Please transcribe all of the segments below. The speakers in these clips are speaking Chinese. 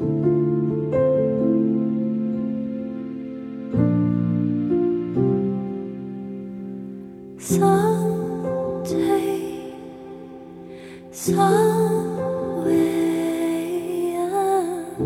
So day, so way, I'm.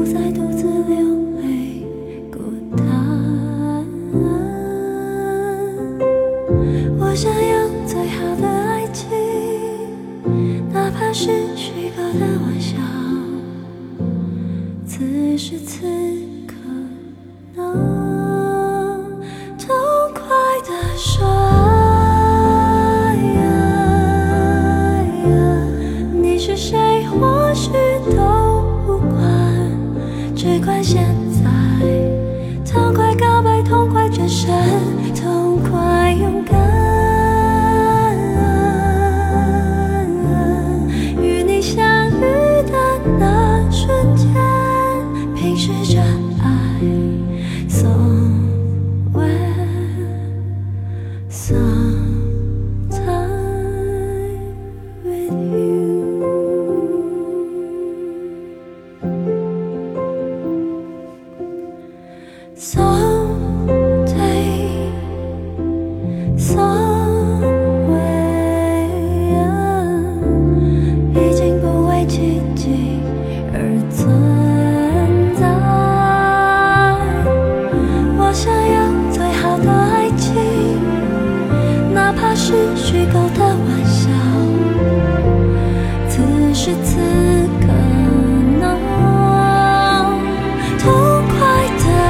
不再独自流泪孤单。我想要最好的爱情，哪怕是虚构的玩笑。此时此只怪现在，痛快告白，痛快转身，痛快勇敢。与你相遇的那瞬间，凭视着爱所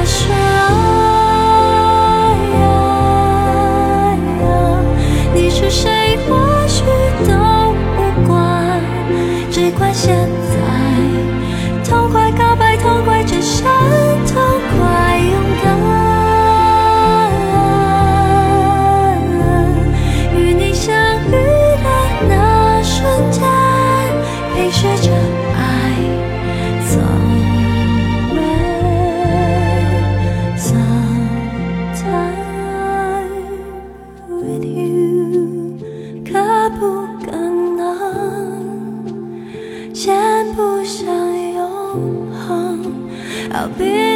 是爱啊呀，你是谁或许都不管，只管现在痛快告白，痛快转身，痛快勇敢。与你相遇的那瞬间，冰雪。I'll be